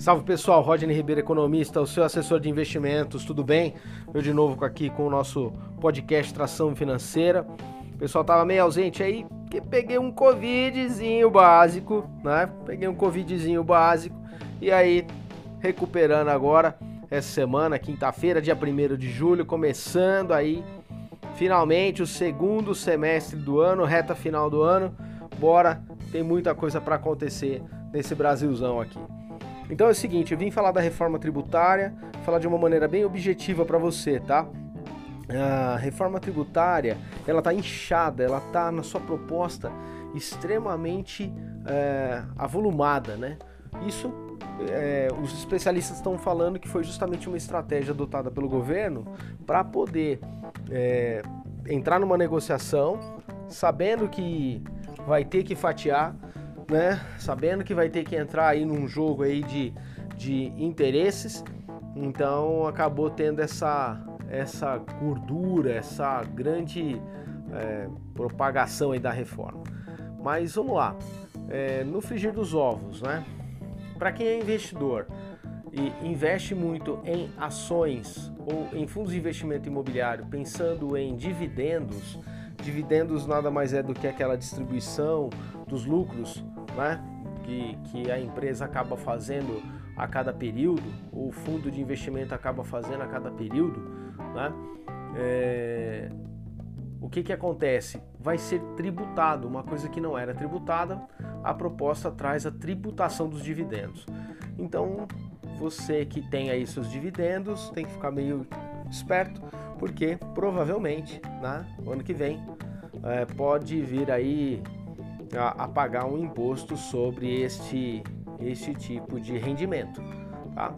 Salve pessoal, Rodney Ribeiro, economista, o seu assessor de investimentos, tudo bem? Eu de novo aqui com o nosso podcast Tração Financeira. O pessoal tava meio ausente aí, que peguei um covidzinho básico, né? Peguei um covidzinho básico e aí recuperando agora essa semana, quinta-feira, dia 1 de julho, começando aí finalmente o segundo semestre do ano, reta final do ano. Bora, tem muita coisa para acontecer nesse Brasilzão aqui. Então é o seguinte, eu vim falar da reforma tributária, falar de uma maneira bem objetiva para você, tá? A reforma tributária, ela tá inchada, ela tá na sua proposta extremamente é, avolumada, né? Isso é, os especialistas estão falando que foi justamente uma estratégia adotada pelo governo para poder é, entrar numa negociação sabendo que vai ter que fatiar né? Sabendo que vai ter que entrar aí num jogo aí de, de interesses, então acabou tendo essa, essa gordura, essa grande é, propagação aí da reforma. Mas vamos lá, é, no frigir dos ovos, né? Para quem é investidor e investe muito em ações ou em fundos de investimento imobiliário, pensando em dividendos, dividendos nada mais é do que aquela distribuição dos lucros né, que, que a empresa acaba fazendo a cada período, o fundo de investimento acaba fazendo a cada período, né, é, o que, que acontece? Vai ser tributado, uma coisa que não era tributada, a proposta traz a tributação dos dividendos. Então, você que tem aí seus dividendos tem que ficar meio esperto, porque provavelmente, né, no ano que vem, é, pode vir aí a, a pagar um imposto sobre este, este tipo de rendimento. Tá?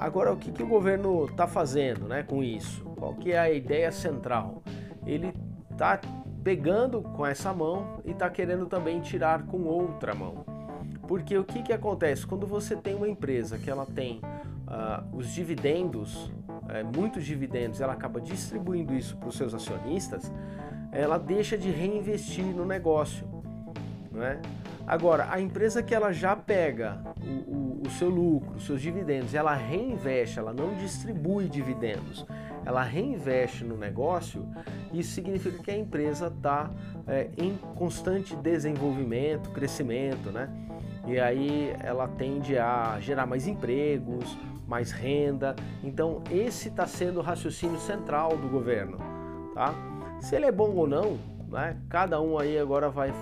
Agora, o que, que o governo está fazendo né, com isso? Qual que é a ideia central? Ele está pegando com essa mão e está querendo também tirar com outra mão. Porque o que, que acontece? Quando você tem uma empresa que ela tem uh, os dividendos, é, muitos dividendos, ela acaba distribuindo isso para os seus acionistas, ela deixa de reinvestir no negócio. Né? Agora, a empresa que ela já pega o, o, o, seu lucro, os seus dividendos, ela reinveste, ela não distribui dividendos, ela reinveste no negócio, isso significa que a empresa está é, em constante desenvolvimento, crescimento, né? E aí ela tende a gerar mais empregos, mais renda. Então, esse está sendo o raciocínio central do governo, tá? Se ele é bom ou não, né? Cada um aí agora vai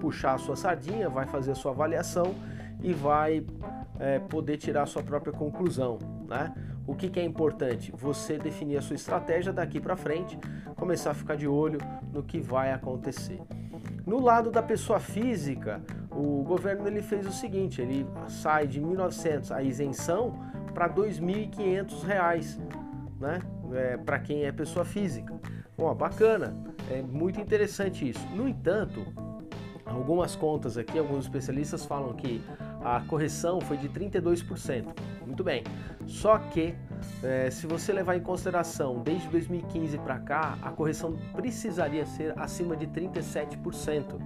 puxar a sua sardinha, vai fazer a sua avaliação e vai é, poder tirar a sua própria conclusão. Né? O que, que é importante? Você definir a sua estratégia daqui para frente, começar a ficar de olho no que vai acontecer. No lado da pessoa física, o governo ele fez o seguinte: ele sai de 1.900 a isenção para R$ 2.500, né? É, para quem é pessoa física. Bom, bacana, é muito interessante isso. No entanto, Algumas contas aqui, alguns especialistas falam que a correção foi de 32%. Muito bem. Só que, é, se você levar em consideração desde 2015 para cá, a correção precisaria ser acima de 37%.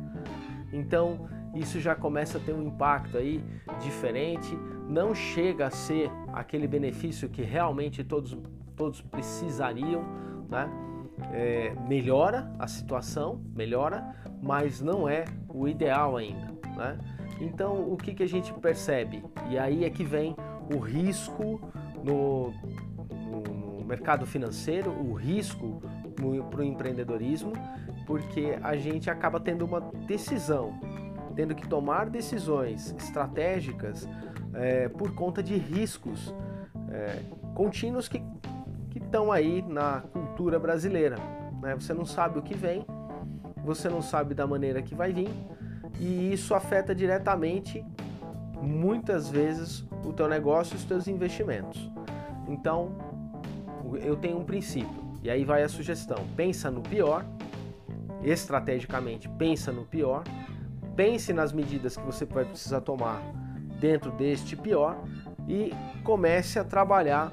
Então, isso já começa a ter um impacto aí diferente. Não chega a ser aquele benefício que realmente todos, todos precisariam, né? é, melhora a situação, melhora, mas não é o ideal ainda. Né? Então, o que, que a gente percebe? E aí é que vem o risco no, no, no mercado financeiro, o risco para o empreendedorismo, porque a gente acaba tendo uma decisão, tendo que tomar decisões estratégicas é, por conta de riscos é, contínuos que estão aí na cultura brasileira. Né? Você não sabe o que vem, você não sabe da maneira que vai vir, e isso afeta diretamente, muitas vezes, o teu negócio e os teus investimentos. Então, eu tenho um princípio, e aí vai a sugestão: pensa no pior, estrategicamente pensa no pior, pense nas medidas que você vai precisar tomar dentro deste pior e comece a trabalhar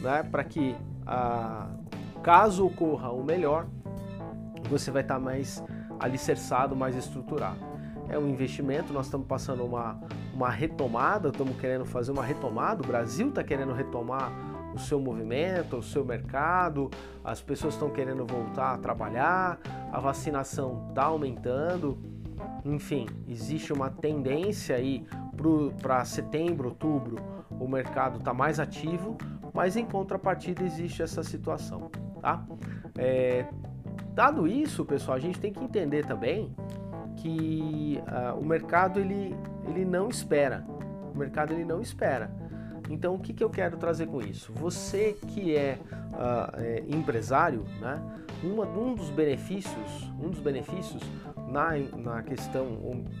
né, para que ah, caso ocorra o melhor, você vai estar mais alicerçado, mais estruturado. é um investimento, nós estamos passando uma, uma retomada, estamos querendo fazer uma retomada, o Brasil está querendo retomar o seu movimento, o seu mercado, as pessoas estão querendo voltar a trabalhar, a vacinação está aumentando, enfim, existe uma tendência aí para setembro, outubro, o mercado está mais ativo, mas em contrapartida existe essa situação, tá? É, dado isso, pessoal, a gente tem que entender também que uh, o mercado ele, ele não espera, o mercado ele não espera. Então, o que, que eu quero trazer com isso? Você que é, uh, é empresário, né? Uma, um dos benefícios, um dos benefícios na, na questão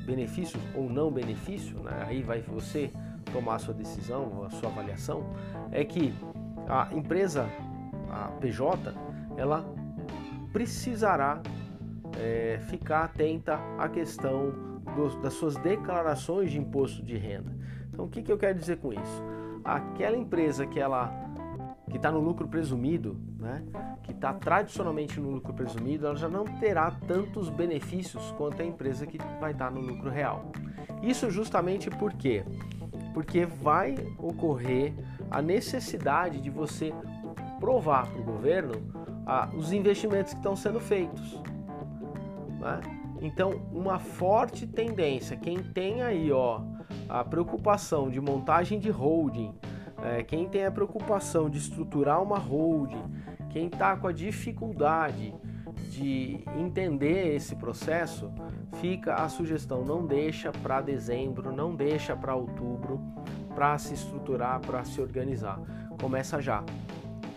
benefícios ou não benefício, né? aí vai você tomar a sua decisão, a sua avaliação, é que a empresa, a PJ, ela precisará é, ficar atenta à questão dos, das suas declarações de imposto de renda. Então, o que, que eu quero dizer com isso? Aquela empresa que ela que está no lucro presumido, né, que está tradicionalmente no lucro presumido, ela já não terá tantos benefícios quanto a empresa que vai estar tá no lucro real. Isso justamente por quê? Porque vai ocorrer a necessidade de você provar para o governo os investimentos que estão sendo feitos. Né? Então, uma forte tendência, quem tem aí ó, a preocupação de montagem de holding, é, quem tem a preocupação de estruturar uma holding, quem está com a dificuldade de entender esse processo, fica a sugestão, não deixa para dezembro, não deixa para outubro, para se estruturar, para se organizar. Começa já,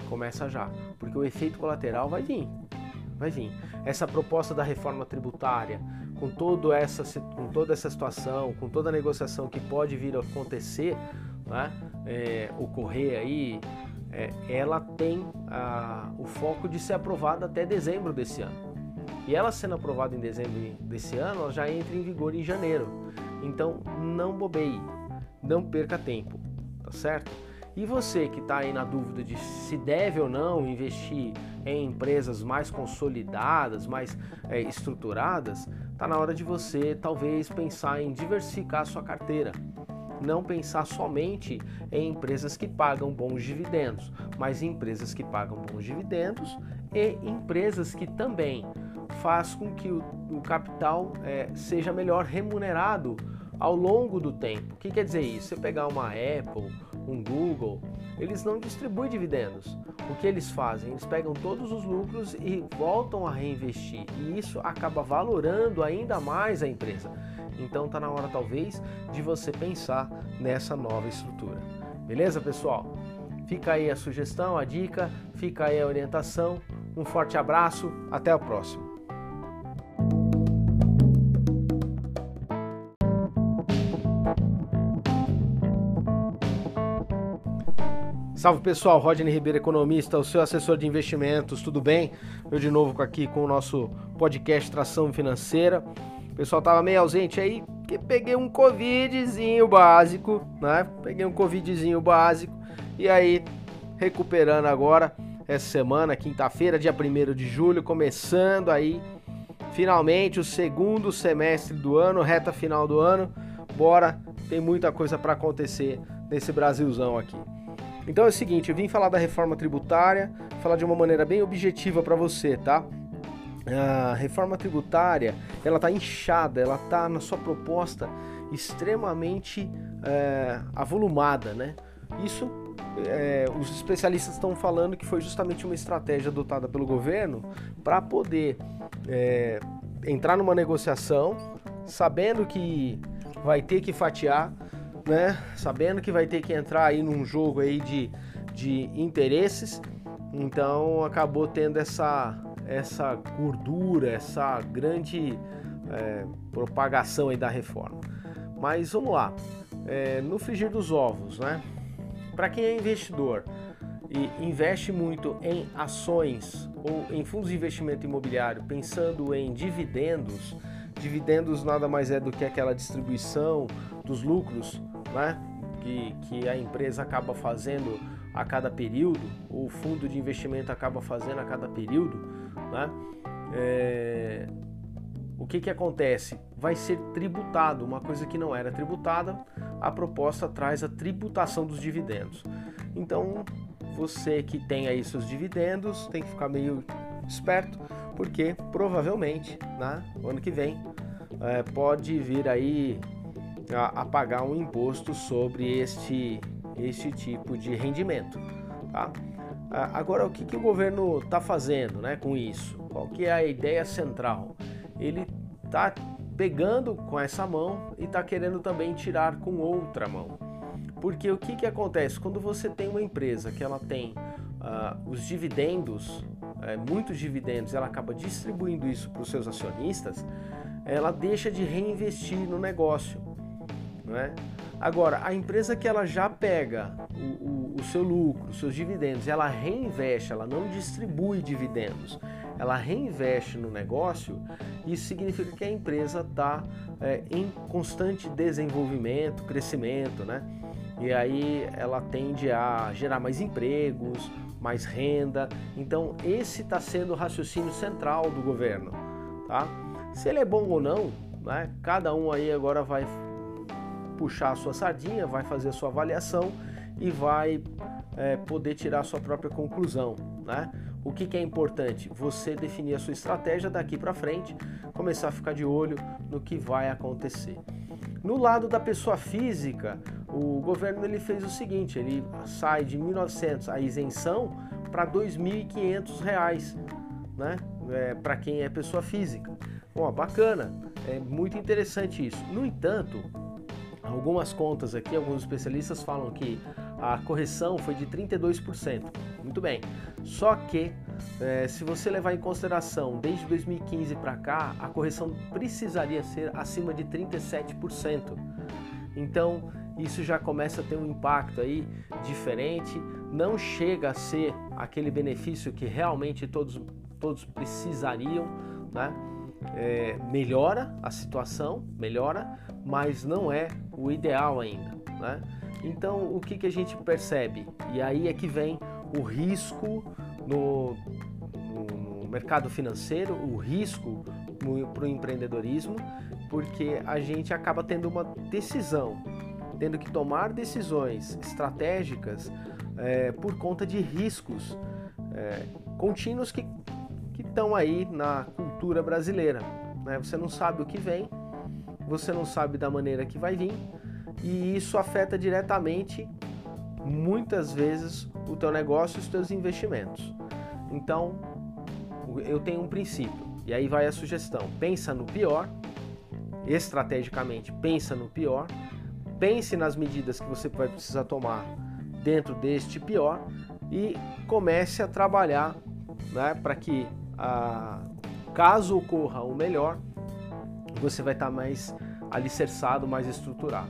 começa já, porque o efeito colateral vai vir, vai vir. Essa proposta da reforma tributária, com, todo essa, com toda essa situação, com toda a negociação que pode vir a acontecer, né, é, ocorrer aí, é, ela tem a, o foco de ser aprovada até dezembro desse ano. E ela sendo aprovada em dezembro desse ano, ela já entra em vigor em janeiro. Então não bobeie, não perca tempo, tá certo? E você que está aí na dúvida de se deve ou não investir em empresas mais consolidadas, mais é, estruturadas, está na hora de você talvez pensar em diversificar a sua carteira não pensar somente em empresas que pagam bons dividendos, mas em empresas que pagam bons dividendos e empresas que também faz com que o, o capital é, seja melhor remunerado ao longo do tempo. O que quer dizer isso? Você pegar uma Apple, um Google, eles não distribuem dividendos. O que eles fazem? Eles pegam todos os lucros e voltam a reinvestir. E isso acaba valorando ainda mais a empresa. Então está na hora talvez de você pensar nessa nova estrutura. Beleza, pessoal? Fica aí a sugestão, a dica, fica aí a orientação. Um forte abraço, até o próximo. Salve pessoal, Rodney Ribeiro, economista, o seu assessor de investimentos, tudo bem? Eu de novo aqui com o nosso podcast Tração Financeira pessoal tava meio ausente aí, porque peguei um covidzinho básico, né? Peguei um covidzinho básico e aí recuperando agora essa semana, quinta-feira, dia 1 de julho, começando aí finalmente o segundo semestre do ano, reta final do ano. Bora, tem muita coisa para acontecer nesse Brasilzão aqui. Então é o seguinte, eu vim falar da reforma tributária, falar de uma maneira bem objetiva para você, tá? a reforma tributária ela está inchada, ela está na sua proposta extremamente é, avolumada, né? Isso é, os especialistas estão falando que foi justamente uma estratégia adotada pelo governo para poder é, entrar numa negociação, sabendo que vai ter que fatiar, né? Sabendo que vai ter que entrar aí num jogo aí de, de interesses, então acabou tendo essa essa gordura, essa grande é, propagação aí da reforma. Mas vamos lá, é, no frigir dos ovos, né? Para quem é investidor e investe muito em ações ou em fundos de investimento imobiliário, pensando em dividendos, dividendos nada mais é do que aquela distribuição dos lucros, né? Que, que a empresa acaba fazendo a cada período, ou o fundo de investimento acaba fazendo a cada período, né? É... O que, que acontece? Vai ser tributado, uma coisa que não era tributada, a proposta traz a tributação dos dividendos. Então, você que tem aí seus dividendos tem que ficar meio esperto, porque provavelmente, né, no ano que vem, é, pode vir aí a, a, pagar um imposto sobre este, este tipo de rendimento. Tá? Agora, o que, que o governo está fazendo né, com isso? Qual que é a ideia central? Ele está pegando com essa mão e está querendo também tirar com outra mão. Porque o que, que acontece? Quando você tem uma empresa que ela tem uh, os dividendos, é, muitos dividendos, ela acaba distribuindo isso para os seus acionistas, ela deixa de reinvestir no negócio. Não é? Agora, a empresa que ela já pega o, o, o seu lucro, seus dividendos, ela reinveste, ela não distribui dividendos, ela reinveste no negócio, isso significa que a empresa está é, em constante desenvolvimento, crescimento, né? E aí ela tende a gerar mais empregos, mais renda. Então esse está sendo o raciocínio central do governo, tá? Se ele é bom ou não, né? Cada um aí agora vai puxar a sua sardinha, vai fazer a sua avaliação e vai é, poder tirar a sua própria conclusão. Né? O que, que é importante? Você definir a sua estratégia daqui para frente, começar a ficar de olho no que vai acontecer. No lado da pessoa física, o governo ele fez o seguinte: ele sai de 1.900 a isenção para R$ 2.500, né? É, para quem é pessoa física. Bom, bacana, é muito interessante isso. No entanto, Algumas contas aqui, alguns especialistas falam que a correção foi de 32%. Muito bem. Só que, é, se você levar em consideração desde 2015 para cá, a correção precisaria ser acima de 37%. Então, isso já começa a ter um impacto aí diferente. Não chega a ser aquele benefício que realmente todos, todos precisariam, né? É, melhora a situação, melhora, mas não é o ideal ainda. Né? Então, o que, que a gente percebe? E aí é que vem o risco no, no, no mercado financeiro, o risco para o empreendedorismo, porque a gente acaba tendo uma decisão, tendo que tomar decisões estratégicas é, por conta de riscos é, contínuos que estão aí na cultura brasileira. Né? Você não sabe o que vem, você não sabe da maneira que vai vir e isso afeta diretamente muitas vezes o teu negócio e os teus investimentos. Então, eu tenho um princípio e aí vai a sugestão: pensa no pior, estrategicamente pensa no pior, pense nas medidas que você vai precisar tomar dentro deste pior e comece a trabalhar né, para que, a, caso ocorra o melhor, você vai estar mais alicerçado, mais estruturado.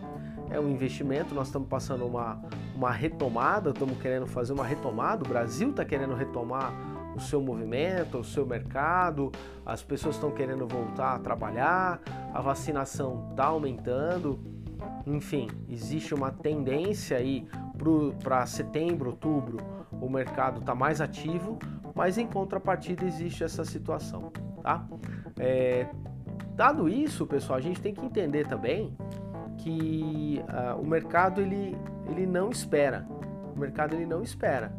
É um investimento, nós estamos passando uma, uma retomada, estamos querendo fazer uma retomada, o Brasil está querendo retomar o seu movimento, o seu mercado, as pessoas estão querendo voltar a trabalhar, a vacinação está aumentando, enfim, existe uma tendência aí para setembro, outubro, o mercado está mais ativo, mas em contrapartida existe essa situação, tá? É, Dado isso, pessoal, a gente tem que entender também que uh, o mercado ele, ele não espera. O mercado ele não espera.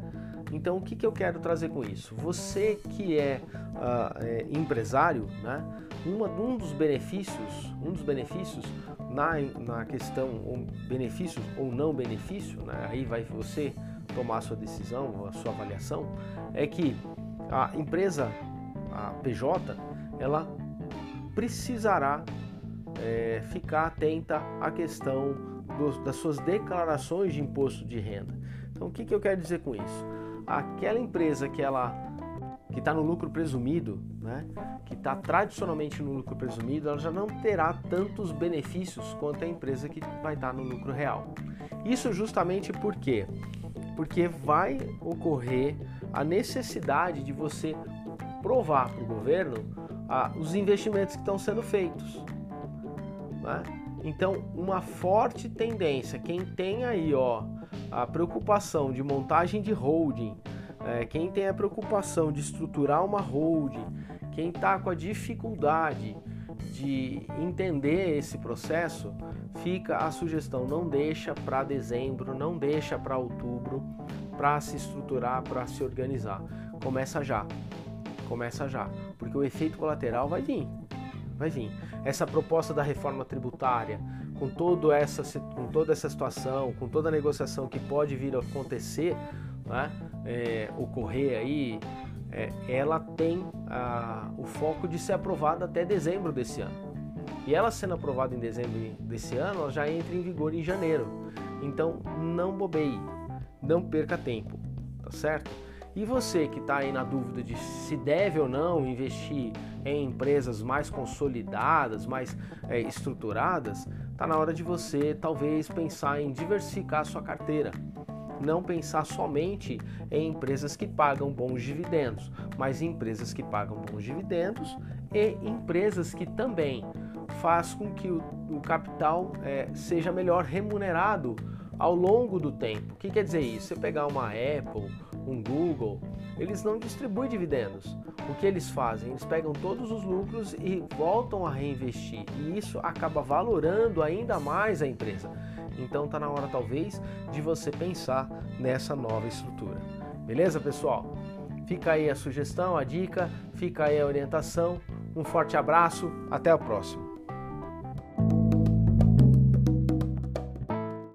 Então, o que, que eu quero trazer com isso? Você que é, uh, é empresário, né? Uma, um dos benefícios, um dos benefícios na, na questão ou benefícios ou não benefício, né? aí vai você tomar a sua decisão, a sua avaliação, é que a empresa, a PJ, ela precisará é, ficar atenta à questão dos, das suas declarações de imposto de renda. Então, o que, que eu quero dizer com isso? Aquela empresa que ela que está no lucro presumido, né, que está tradicionalmente no lucro presumido, ela já não terá tantos benefícios quanto a empresa que vai estar tá no lucro real. Isso justamente por quê? Porque vai ocorrer a necessidade de você provar para o governo ah, os investimentos que estão sendo feitos. Né? Então, uma forte tendência, quem tem aí ó, a preocupação de montagem de holding, é, quem tem a preocupação de estruturar uma holding, quem está com a dificuldade de entender esse processo, fica a sugestão: não deixa para dezembro, não deixa para outubro, para se estruturar, para se organizar. Começa já, começa já, porque o efeito colateral vai vir, vai vir. Essa proposta da reforma tributária, com, todo essa, com toda essa situação, com toda a negociação que pode vir a acontecer, né, é, ocorrer aí, é, ela tem a, o foco de ser aprovada até dezembro desse ano. E ela sendo aprovada em dezembro desse ano, ela já entra em vigor em janeiro. Então não bobeie, não perca tempo, tá certo? E você que está aí na dúvida de se deve ou não investir em empresas mais consolidadas, mais é, estruturadas, está na hora de você talvez pensar em diversificar a sua carteira. Não pensar somente em empresas que pagam bons dividendos, mas em empresas que pagam bons dividendos e empresas que também faz com que o, o capital é, seja melhor remunerado ao longo do tempo. O que quer dizer isso? Você pegar uma Apple, um Google, eles não distribuem dividendos. O que eles fazem? Eles pegam todos os lucros e voltam a reinvestir. E isso acaba valorando ainda mais a empresa. Então está na hora talvez de você pensar nessa nova estrutura. Beleza, pessoal? Fica aí a sugestão, a dica, fica aí a orientação. Um forte abraço, até a próxima.